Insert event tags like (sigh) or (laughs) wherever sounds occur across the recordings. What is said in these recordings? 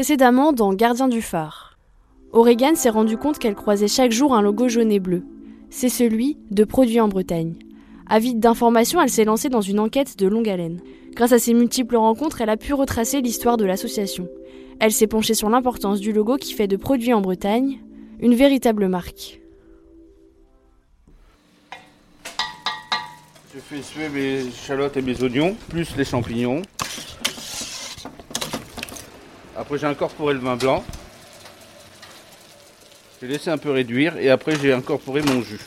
Précédemment dans Gardien du phare. Oregon s'est rendu compte qu'elle croisait chaque jour un logo jaune et bleu. C'est celui de Produits en Bretagne. Avide d'informations, elle s'est lancée dans une enquête de longue haleine. Grâce à ses multiples rencontres, elle a pu retracer l'histoire de l'association. Elle s'est penchée sur l'importance du logo qui fait de Produits en Bretagne une véritable marque. Je fais suer mes chalottes et mes oignons, plus les champignons. Après j'ai incorporé le vin blanc. J'ai laissé un peu réduire et après j'ai incorporé mon jus.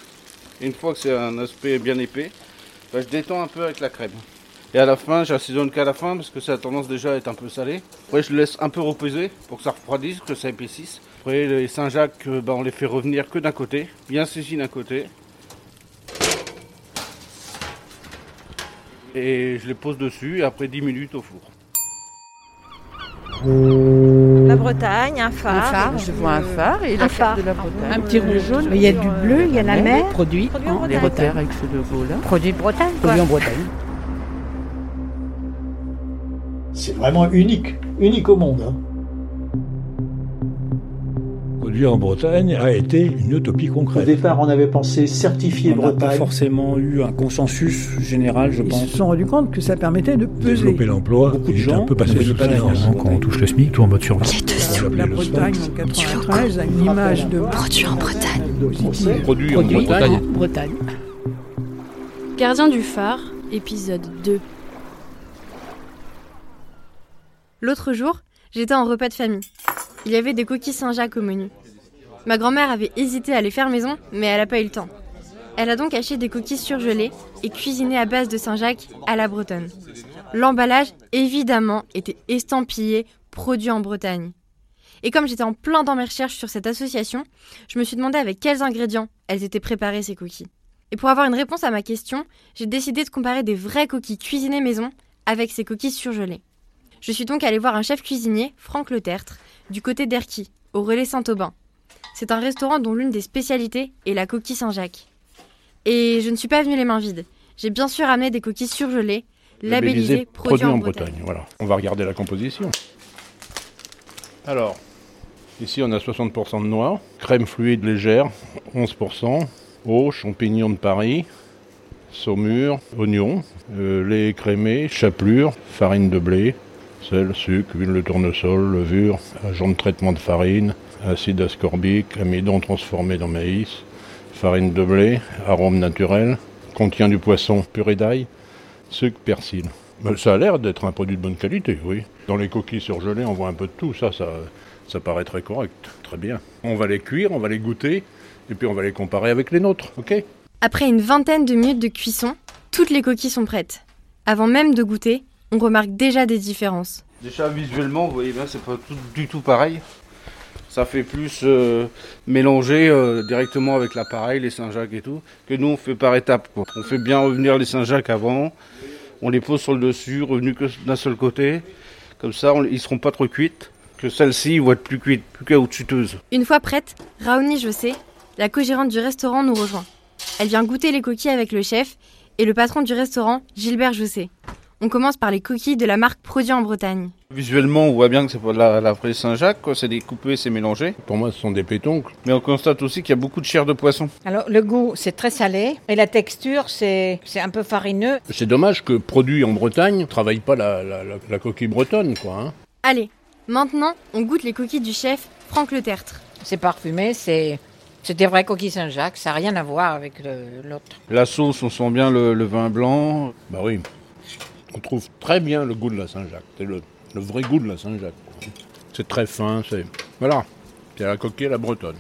Une fois que c'est un aspect bien épais, bah, je détends un peu avec la crème. Et à la fin, j'assaisonne qu'à la fin parce que ça a tendance déjà à être un peu salé. Après, je laisse un peu reposer pour que ça refroidisse, que ça épaississe. Après, les Saint-Jacques, euh, bah, on les fait revenir que d'un côté, bien saisis d'un côté. Et je les pose dessus après 10 minutes au four. La Bretagne, un phare. Un phare, je vois un phare et la Un carte phare. de la Bretagne. Un petit rouge jaune. Il y a du bleu, il y a la mer. Produit Produit en Bretagne. Bretagne avec ce logo-là. Produit Bretagne. Produit en Bretagne. C'est vraiment unique, unique au monde. Produire en Bretagne a été une utopie Au concrète. départ, on avait pensé certifier On n'a pas Bretagne. forcément eu un consensus général, je Ils pense. se sont rendus compte que ça permettait de peser. Développer l'emploi, Beaucoup de il gens un peu passé sous pas silence. différence. Quand on touche le SMIC, tout en mode survie. La Bretagne en 93 a une image de Produit en Bretagne. Produit en Produit Bretagne. en Bretagne. Gardien du phare, épisode 2. L'autre jour, j'étais en repas de famille. Il y avait des coquilles Saint-Jacques au menu. Ma grand-mère avait hésité à les faire maison, mais elle n'a pas eu le temps. Elle a donc acheté des coquilles surgelées et cuisinées à base de Saint-Jacques à la bretonne. L'emballage, évidemment, était estampillé produit en Bretagne. Et comme j'étais en plein dans mes recherches sur cette association, je me suis demandé avec quels ingrédients elles étaient préparées ces coquilles. Et pour avoir une réponse à ma question, j'ai décidé de comparer des vraies coquilles cuisinées maison avec ces coquilles surgelées. Je suis donc allée voir un chef cuisinier, Franck Le Tertre, du côté d'Erquy, au relais Saint-Aubin. C'est un restaurant dont l'une des spécialités est la coquille Saint-Jacques. Et je ne suis pas venue les mains vides. J'ai bien sûr amené des coquilles surgelées, labellisées produits en Bretagne. Voilà. On va regarder la composition. Alors, ici on a 60% de noix, crème fluide légère, 11%, eau, champignons de Paris, saumure, oignons, euh, lait écrémé, chapelure, farine de blé, sel, sucre, huile de tournesol, levure, agent de traitement de farine, acide ascorbique, amidon transformé dans maïs, farine de blé, arôme naturel, contient du poisson purée d'ail, sucre, persil. Ça a l'air d'être un produit de bonne qualité, oui. Dans les coquilles surgelées, on voit un peu de tout. Ça, ça, ça paraît très correct. Très bien. On va les cuire, on va les goûter, et puis on va les comparer avec les nôtres, ok? Après une vingtaine de minutes de cuisson, toutes les coquilles sont prêtes. Avant même de goûter, on remarque déjà des différences. Déjà visuellement, vous voyez bien, c'est pas tout- du tout pareil. Ça fait plus euh, mélanger euh, directement avec l'appareil, les Saint-Jacques et tout, que nous on fait par étapes. On fait bien revenir les Saint-Jacques avant, on les pose sur le dessus, revenus d'un seul côté. Comme ça, on- ils seront pas trop cuites. Que celles-ci vont être plus cuites, plus caoutchouteuses. Une fois prête, Raoni Jossé, la co-gérante du restaurant, nous rejoint. Elle vient goûter les coquilles avec le chef et le patron du restaurant, Gilbert Jossé. On commence par les coquilles de la marque Produit en Bretagne. Visuellement, on voit bien que c'est pas de la, la vraie Saint-Jacques, quoi. C'est découpé, c'est mélangé. Pour moi, ce sont des pétoncles. Mais on constate aussi qu'il y a beaucoup de chair de poisson. Alors, le goût, c'est très salé. Et la texture, c'est c'est un peu farineux. C'est dommage que produit en Bretagne ne travaille pas la, la- la- la coquille bretonne, quoi. hein. Allez, maintenant, on goûte les coquilles du chef, Franck Le Tertre. C'est parfumé, c'est c'est des vraies coquilles Saint-Jacques. Ça n'a rien à voir avec l'autre. La sauce, on sent bien le, le vin blanc. Bah oui. On trouve très bien le goût de la Saint-Jacques. C'est le, le vrai goût de la Saint-Jacques. C'est très fin, c'est. Voilà. C'est la coquille à la bretonne.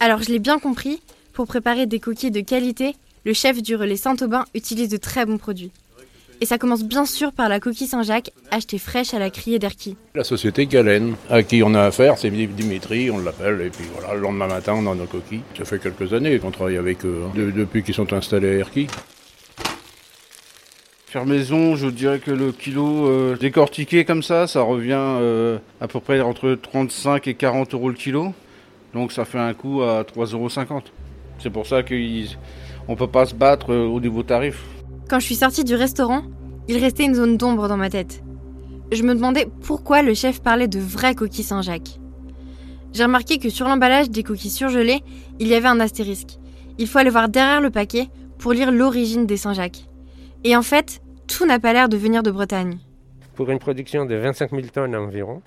Alors, je l'ai bien compris, pour préparer des coquilles de qualité, le chef du relais Saint-Aubin utilise de très bons produits. Et ça commence bien sûr par la coquille Saint-Jacques, achetée fraîche à la criée d'Erquy. La société Galen, à qui on a affaire, c'est Dimitri, on l'appelle, et puis voilà, le lendemain matin, on a nos coquilles. Ça fait quelques années qu'on travaille avec eux, hein, de- depuis qu'ils sont installés à Erquy. Faire je dirais que le kilo euh, décortiqué comme ça, ça revient euh, à peu près entre 35 et 40 euros le kilo. Donc ça fait un coût à 3,50 euros. C'est pour ça qu'on ne peut pas se battre euh, au niveau tarif. Quand je suis sortie du restaurant, il restait une zone d'ombre dans ma tête. je me demandais pourquoi le chef parlait de vraies coquilles Saint-Jacques. J'ai remarqué que sur l'emballage des coquilles surgelées, il y avait un astérisque. Il faut aller voir derrière le paquet pour lire l'origine des Saint-Jacques. Et en fait, tout n'a pas l'air de venir de Bretagne. Pour une production de 25 000 tonnes environ,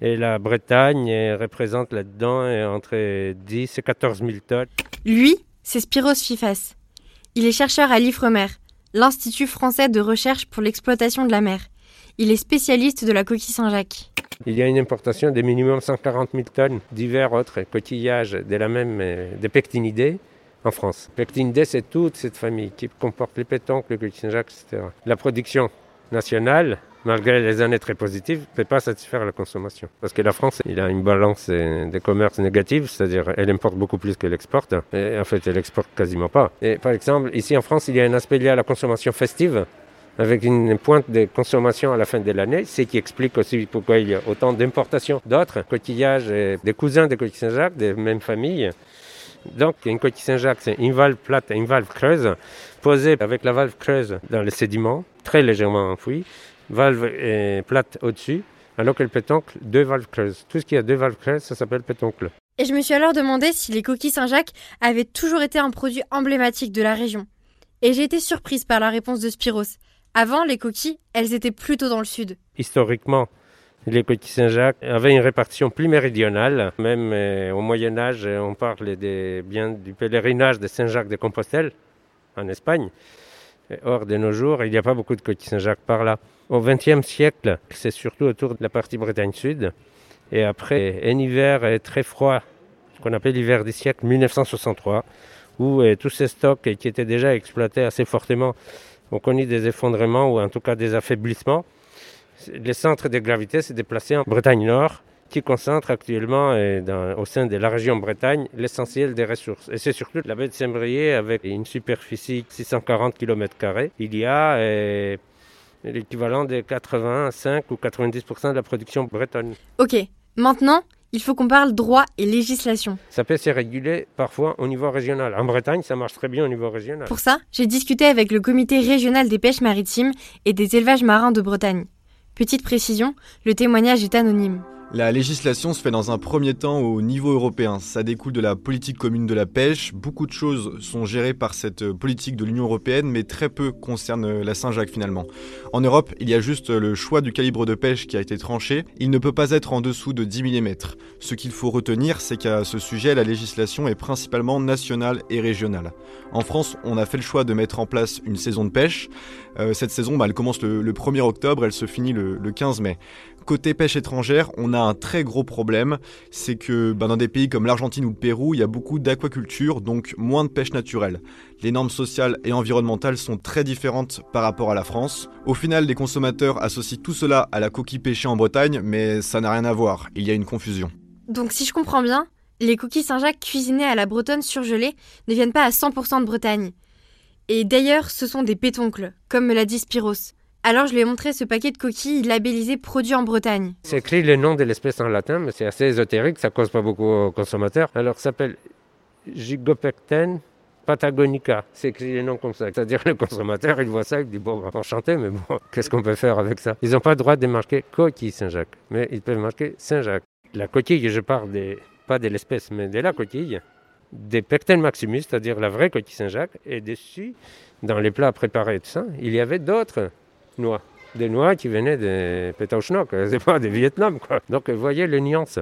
et la Bretagne représente là-dedans entre 10 et 14 000 tonnes. Lui, c'est Spiros Fifas. Il est chercheur à l'IFREMER, l'Institut français de recherche pour l'exploitation de la mer. Il est spécialiste de la coquille Saint-Jacques. Il y a une importation de minimum 140 000 tonnes divers autres coquillages de la même des pectinidés en France. Pectinidés, c'est toute cette famille qui comporte les pétoncles, le coquille Saint-Jacques, etc. La production nationale, malgré les années très positives, ne peut pas satisfaire la consommation. Parce que la France, il a une balance des commerces négative, c'est-à-dire elle importe beaucoup plus qu'elle exporte. Et en fait, elle exporte quasiment pas. Et par exemple, ici en France, il y a un aspect lié à la consommation festive avec une pointe de consommation à la fin de l'année, ce qui explique aussi pourquoi il y a autant d'importations d'autres coquillages, et des cousins de coquilles Saint-Jacques, des mêmes familles. Donc, une coquille Saint-Jacques, c'est une valve plate et une valve creuse, posée avec la valve creuse dans le sédiment, très légèrement enfoui, valve plate au-dessus, alors que le pétoncle, deux valves creuses. Tout ce qui a deux valves creuses, ça s'appelle pétoncle. Et je me suis alors demandé si les coquilles Saint-Jacques avaient toujours été un produit emblématique de la région. Et j'ai été surprise par la réponse de Spiros. Avant, les coquilles, elles étaient plutôt dans le sud. Historiquement, les coquilles Saint-Jacques avaient une répartition plus méridionale. Même euh, au Moyen Âge, on parle des, bien du pèlerinage de Saint-Jacques de Compostelle en Espagne. Or, de nos jours, il n'y a pas beaucoup de coquilles Saint-Jacques par là. Au XXe siècle, c'est surtout autour de la partie Bretagne Sud. Et après, un hiver très froid, ce qu'on appelle l'hiver du siècle 1963, où euh, tous ces stocks qui étaient déjà exploités assez fortement ont connu des effondrements ou en tout cas des affaiblissements. Le centre de gravité s'est déplacé en Bretagne Nord, qui concentre actuellement euh, au sein de la région Bretagne l'essentiel des ressources. Et c'est surtout la baie de Saint-Brieuc avec une superficie de 640 km. Il y a euh, l'équivalent de 85 ou 90% de la production bretonne. Ok, maintenant, il faut qu'on parle droit et législation. Ça peut se réguler parfois au niveau régional. En Bretagne, ça marche très bien au niveau régional. Pour ça, j'ai discuté avec le comité régional des pêches maritimes et des élevages marins de Bretagne. Petite précision, le témoignage est anonyme. La législation se fait dans un premier temps au niveau européen. Ça découle de la politique commune de la pêche. Beaucoup de choses sont gérées par cette politique de l'Union européenne, mais très peu concernent la Saint-Jacques finalement. En Europe, il y a juste le choix du calibre de pêche qui a été tranché. Il ne peut pas être en dessous de 10 mm. Ce qu'il faut retenir, c'est qu'à ce sujet, la législation est principalement nationale et régionale. En France, on a fait le choix de mettre en place une saison de pêche. Euh, cette saison, bah, elle commence le, 1er octobre, elle se finit le, le 15 mai. Côté pêche étrangère, on a un très gros problème, c'est que bah, dans des pays comme l'Argentine ou le Pérou, il y a beaucoup d'aquaculture, donc moins de pêche naturelle. Les normes sociales et environnementales sont très différentes par rapport à la France. Au final, les consommateurs associent tout cela à la coquille pêchée en Bretagne, mais ça n'a rien à voir, il y a une confusion. Donc si je comprends bien, les coquilles Saint-Jacques cuisinées à la bretonne surgelées ne viennent pas à 100% de Bretagne. Et d'ailleurs, ce sont des pétoncles, comme me l'a dit Spiros. Alors je lui ai montré ce paquet de coquilles labellisées produits en Bretagne. C'est écrit le nom de l'espèce en latin, mais c'est assez ésotérique, ça cause pas beaucoup aux consommateurs. Alors ça s'appelle Gigopecten patagonica. C'est écrit le nom comme ça. C'est-à-dire le consommateur, il voit ça, il dit bon, enchanté, mais bon, (laughs) qu'est-ce qu'on peut faire avec ça? Ils n'ont pas le droit de marquer coquille Saint-Jacques, mais ils peuvent marquer Saint-Jacques. La coquille, je parle pas de l'espèce, mais de la coquille, des Pecten maximus, c'est-à-dire la vraie coquille Saint-Jacques, et dessus, dans les plats préparés tout ça, il y avait d'autres Des noix qui venaient des Pétauchnok, (laughs) c'est pas des Vietnam. Quoi. Donc vous voyez les nuances.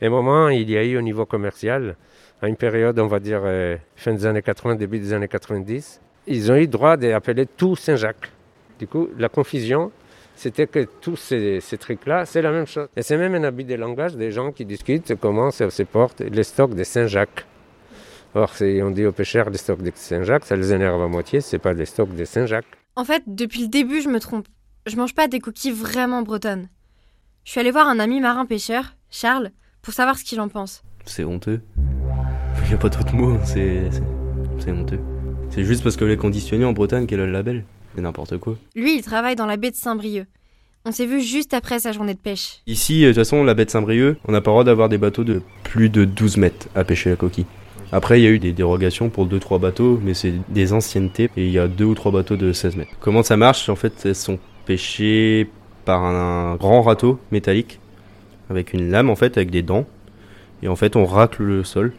Et moment, il y a eu au niveau commercial, à une période, on va dire, euh, fin des années 80, début des années 90, ils ont eu droit d'appeler tout Saint-Jacques. Du coup, la confusion, c'était que tous ces, trucs-là, c'est la même chose. Et c'est même un habit de langage des gens qui discutent comment ça se porte les stocks de Saint-Jacques. Or, on dit aux pêcheurs les stocks de Saint-Jacques, ça les énerve à moitié, c'est pas des stocks de Saint-Jacques. En fait, depuis le début, je me trompe. Je mange pas des coquilles vraiment bretonnes. Je suis allée voir un ami marin pêcheur, Charles, pour savoir ce qu'il en pense. C'est honteux. Il n'y a pas d'autre mot, c'est honteux. C'est juste parce que est conditionnée en Bretagne qu'elle a le label? C'est n'importe quoi. Lui, il travaille dans la baie de Saint-Brieuc. On s'est vu juste après sa journée de pêche. Ici, de toute façon, la baie de Saint-Brieuc, on n'a pas le droit d'avoir des bateaux de plus de 12 mètres à pêcher la coquille. Après, il y a eu des dérogations pour 2-3 bateaux, mais c'est des anciennetés et il y a 2 ou 3 bateaux de 16 mètres. Comment ça marche? En fait, elles sont pêchées par un, grand râteau métallique avec une lame en fait avec des dents. Et en fait on racle le sol.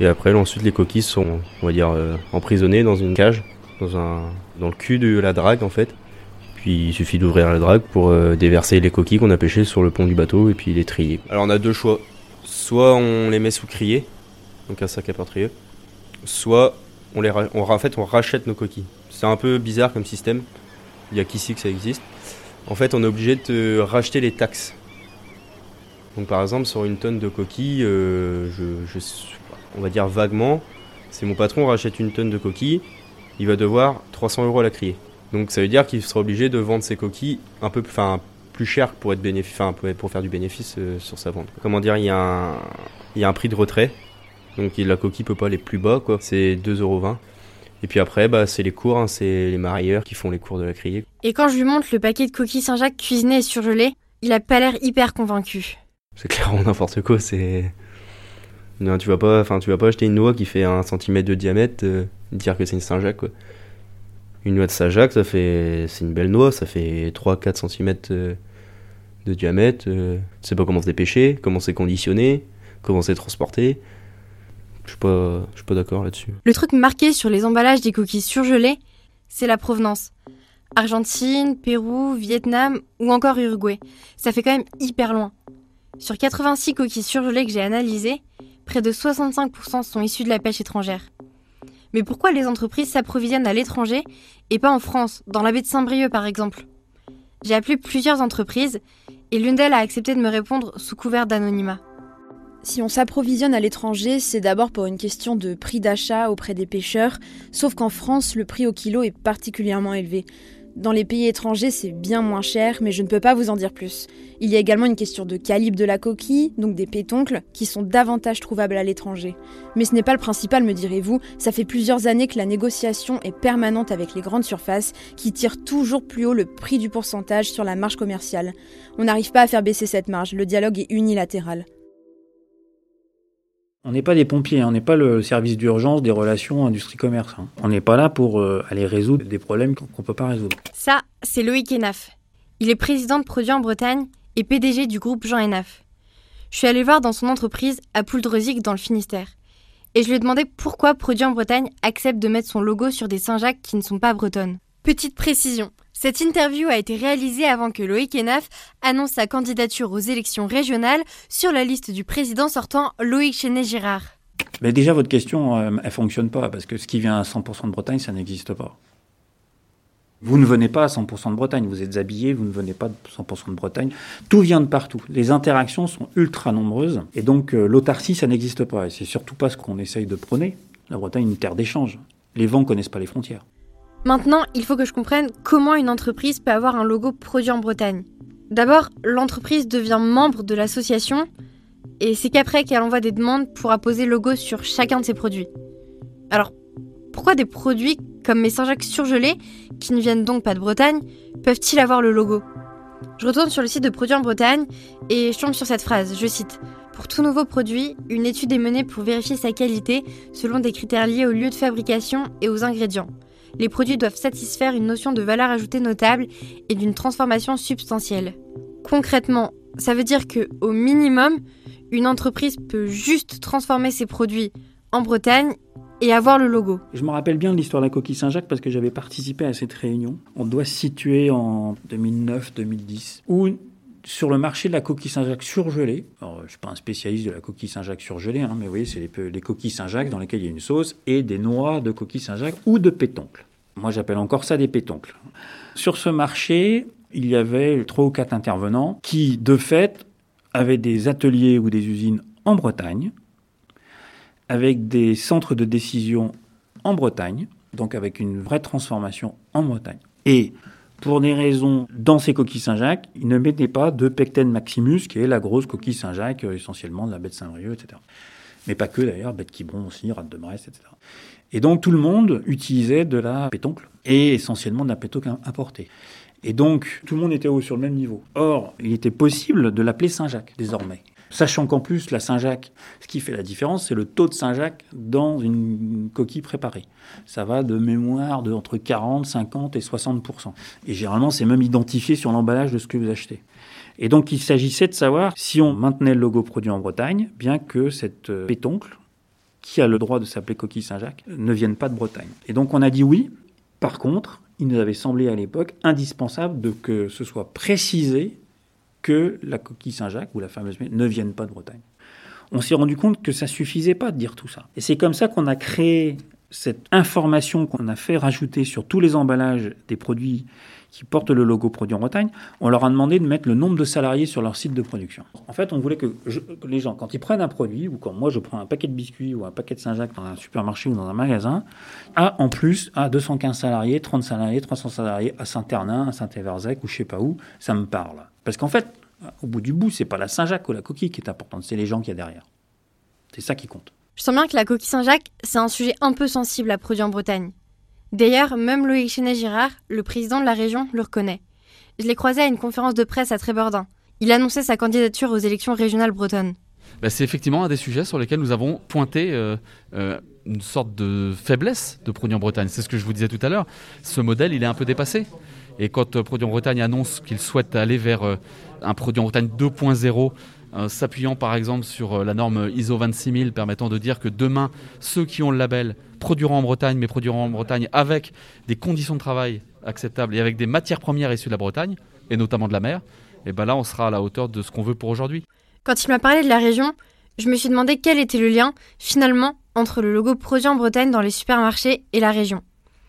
Et après ensuite les coquilles sont on va dire euh, emprisonnées dans une cage dans un dans le cul de la drague en fait. Puis il suffit d'ouvrir la drague pour euh, déverser les coquilles qu'on a pêchées sur le pont du bateau et puis les trier. Alors on a deux choix. Soit on les met sous crier donc un sac à portrieux soit on les on, fait on rachète nos coquilles. C'est un peu bizarre comme système. Il y a qu'ici que ça existe. En fait on est obligé de racheter les taxes. Donc par exemple sur une tonne de coquilles, euh, on va dire vaguement, si mon patron rachète une tonne de coquilles, il va devoir 300 euros à la crier. Donc ça veut dire qu'il sera obligé de vendre ses coquilles un peu, enfin plus cher pour être pour, faire du bénéfice euh, sur sa vente. Comment dire, il y a un prix de retrait, donc la coquille peut pas aller plus bas quoi. C'est 2,20 euros. Et puis après, bah, c'est les cours, hein, c'est les marailleurs qui font les cours de la criée. Et quand je lui montre le paquet de coquilles Saint-Jacques cuisinées et surgelées, il a pas l'air hyper convaincu. C'est clairement n'importe quoi, c'est. Non, tu vas pas, enfin, tu vas pas acheter une noix qui fait un centimètre de diamètre, euh, dire que c'est une Saint-Jacques, quoi. Une noix de Saint-Jacques, ça fait, c'est une belle noix, ça fait 3-4 cm de diamètre. euh, tu sais pas comment c'est pêché, comment c'est conditionné, comment c'est transporté. Je suis suis pas d'accord là-dessus. Le truc marqué sur les emballages des coquilles surgelées, c'est la provenance. Argentine, Pérou, Vietnam ou encore Uruguay. Ça fait quand même hyper loin. Sur 86 coquilles surgelées que j'ai analysées, près de 65% sont issues de la pêche étrangère. Mais pourquoi les entreprises s'approvisionnent à l'étranger et pas en France, dans la baie de Saint-Brieuc par exemple? J'ai appelé plusieurs entreprises et l'une d'elles a accepté de me répondre sous couvert d'anonymat. Si on s'approvisionne à l'étranger, c'est d'abord pour une question de prix d'achat auprès des pêcheurs, sauf qu'en France, le prix au kilo est particulièrement élevé. Dans les pays étrangers, c'est bien moins cher, mais je ne peux pas vous en dire plus. Il y a également une question de calibre de la coquille, donc des pétoncles, qui sont davantage trouvables à l'étranger. Mais ce n'est pas le principal, me direz-vous, ça fait plusieurs années que la négociation est permanente avec les grandes surfaces, qui tirent toujours plus haut le prix du pourcentage sur la marge commerciale. On n'arrive pas à faire baisser cette marge, le dialogue est unilatéral. On n'est pas des pompiers, on n'est pas le service d'urgence des relations industrie-commerce. hein. On n'est pas là pour euh, aller résoudre des problèmes qu'on ne peut pas résoudre. Ça, c'est Loïc Enaf. Il est président de Produits en Bretagne et PDG du groupe Jean Enaf. Je suis allée voir dans son entreprise à Pouldreuzic dans le Finistère. Et je lui ai demandé pourquoi Produits en Bretagne accepte de mettre son logo sur des Saint-Jacques qui ne sont pas bretonnes. Petite précision, cette interview a été réalisée avant que Loïc Enaf annonce sa candidature aux élections régionales sur la liste du président sortant Loïc Chenet-Girard. Mais déjà, votre question, euh, elle fonctionne pas, parce que ce qui vient à 100% de Bretagne, ça n'existe pas. Vous ne venez pas à 100% de Bretagne, vous êtes habillé, vous ne venez pas de 100% de Bretagne. Tout vient de partout. Les interactions sont ultra nombreuses, et donc euh, l'autarcie, ça n'existe pas. Et c'est surtout pas ce qu'on essaye de prôner. La Bretagne est une terre d'échange. Les vents connaissent pas les frontières. Maintenant, il faut que je comprenne comment une entreprise peut avoir un logo produit en Bretagne. D'abord, l'entreprise devient membre de l'association et c'est qu'après qu'elle envoie des demandes pour apposer logo sur chacun de ses produits. Alors, pourquoi des produits comme mes Saint-Jacques surgelés, qui ne viennent donc pas de Bretagne, peuvent-ils avoir le logo? Je retourne sur le site de Produits en Bretagne et je tombe sur cette phrase, je cite pour tout nouveau produit, une étude est menée pour vérifier sa qualité selon des critères liés au lieu de fabrication et aux ingrédients les produits doivent satisfaire une notion de valeur ajoutée notable et d'une transformation substantielle. Concrètement, ça veut dire que, au minimum, une entreprise peut juste transformer ses produits en Bretagne et avoir le logo. Je me rappelle bien de l'histoire de la coquille Saint-Jacques parce que j'avais participé à cette réunion. On doit se situer en 2009-2010, où sur le marché de la coquille Saint-Jacques surgelée, alors je ne suis pas un spécialiste de la coquille Saint-Jacques surgelée, hein, mais vous voyez, c'est les, les coquilles Saint-Jacques dans lesquelles il y a une sauce et des noix de coquille Saint-Jacques ou de pétoncles. Moi, j'appelle encore ça des pétoncles. Sur ce marché, il y avait trois ou quatre intervenants qui, de fait, avaient des ateliers ou des usines en Bretagne, avec des centres de décision en Bretagne, donc avec une vraie transformation en Bretagne. Et pour des raisons dans ces coquilles Saint-Jacques, ils ne mettaient pas de Pecten Maximus, qui est la grosse coquille Saint-Jacques, euh, essentiellement de la baie de Saint-Brieuc, etc. Mais pas que d'ailleurs, baie de Quiberon aussi, rate de Brest, etc. Et donc tout le monde utilisait de la pétoncle, et essentiellement de la pétoncle importée. Et donc tout le monde était sur le même niveau. Or, il était possible de l'appeler Saint-Jacques désormais. Sachant qu'en plus, la Saint-Jacques, ce qui fait la différence, c'est le taux de Saint-Jacques dans une coquille préparée. Ça va de mémoire de entre 40, 50 et 60 Et généralement, c'est même identifié sur l'emballage de ce que vous achetez. Et donc, il s'agissait de savoir si on maintenait le logo produit en Bretagne, bien que cette euh, pétoncle, qui a le droit de s'appeler coquille Saint-Jacques, ne vienne pas de Bretagne. Et donc, on a dit oui. Par contre, il nous avait semblé à l'époque indispensable de que ce soit précisé que la coquille Saint-Jacques ou la fameuse ne vienne pas de Bretagne. On s'est rendu compte que ça suffisait pas de dire tout ça. Et c'est comme ça qu'on a créé cette information qu'on a fait rajouter sur tous les emballages des produits qui portent le logo produit en Bretagne, on leur a demandé de mettre le nombre de salariés sur leur site de production. En fait, on voulait que, les gens, quand ils prennent un produit, ou quand moi je prends un paquet de biscuits ou un paquet de Saint-Jacques dans un supermarché ou dans un magasin, a en plus à 215 salariés, 30 salariés, 300 salariés à Saint-Ternin, à Saint-Éverzec ou je sais pas où, ça me parle. Parce qu'en fait, au bout du bout, c'est pas la Saint-Jacques ou la coquille qui est importante, c'est les gens qu'il y a derrière. C'est ça qui compte. Je sens bien que la coquille Saint-Jacques, c'est un sujet un peu sensible à produire en Bretagne. D'ailleurs, même Loïc Chenet-Girard, le président de la région, le reconnaît. Je l'ai croisé à une conférence de presse à Trébordin. Il annonçait sa candidature aux élections régionales bretonnes. Bah, c'est effectivement un des sujets sur lesquels nous avons pointé euh, euh, une sorte de faiblesse de Produit en Bretagne. C'est ce que je vous disais tout à l'heure. Ce modèle, il est un peu dépassé. Et quand euh, Produit en Bretagne annonce qu'il souhaite aller vers un Produit en Bretagne 2.0, s'appuyant par exemple sur la norme ISO 26000 permettant de dire que demain, ceux qui ont le label produiront en Bretagne, mais produiront en Bretagne avec des conditions de travail acceptables et avec des matières premières issues de la Bretagne, et notamment de la mer, et ben là, on sera à la hauteur de ce qu'on veut pour aujourd'hui. Quand il m'a parlé de la région, je me suis demandé quel était le lien, finalement, entre le logo produit en Bretagne dans les supermarchés et la région.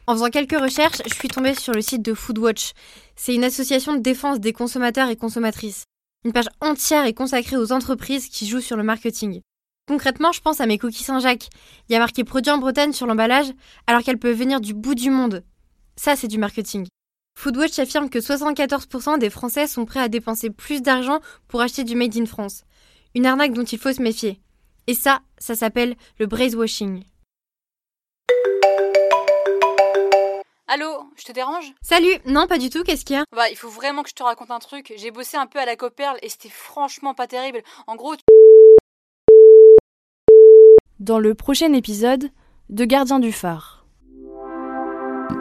En faisant quelques recherches, je suis tombée sur le site de Foodwatch. C'est une association de défense des consommateurs et consommatrices. Une page entière est consacrée aux entreprises qui jouent sur le marketing. Concrètement, je pense à mes cookies Saint-Jacques. Il y a marqué produit en Bretagne sur l'emballage, alors qu'elles peuvent venir du bout du monde. Ça, c'est du marketing. Foodwatch affirme que 74% des Français sont prêts à dépenser plus d'argent pour acheter du Made in France. Une arnaque dont il faut se méfier. Et ça, ça s'appelle le brainwashing. Allô, je te dérange? Salut Non, pas du tout, qu'est-ce qu'il y a? Bah, il faut vraiment que je te raconte un truc. J'ai bossé un peu à la Coperle et c'était franchement pas terrible. En gros, dans le prochain épisode de Gardien du phare.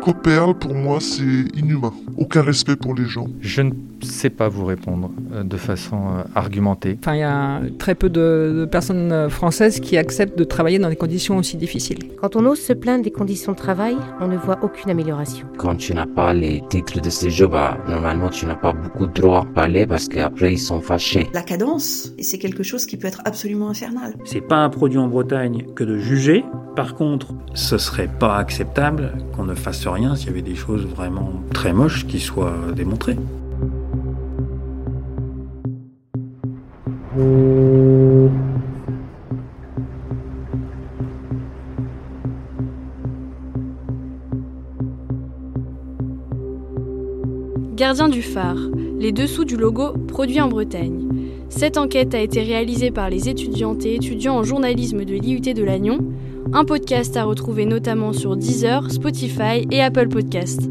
Coperle, pour moi, c'est inhumain. Aucun respect pour les gens. Je ne sais pas vous répondre euh, de façon euh, argumentée. Enfin, il y a très peu de, personnes euh, françaises qui acceptent de travailler dans des conditions aussi difficiles. Quand on ose se plaindre des conditions de travail, on ne voit aucune amélioration. Quand tu n'as pas les titres de séjour, bah, normalement, tu n'as pas beaucoup de droit à parler parce qu'après, ils sont fâchés. La cadence, et c'est quelque chose qui peut être absolument infernal. C'est pas un produit en Bretagne que de juger. Par contre, ce serait pas acceptable qu'on ne fasse rien s'il y avait des choses vraiment très moches qui soient démontrées. Gardien du phare, les dessous du logo produit en Bretagne. Cette enquête a été réalisée par les étudiantes et étudiants en journalisme de l'IUT de Lannion un podcast à retrouver notamment sur Deezer, Spotify et Apple Podcasts.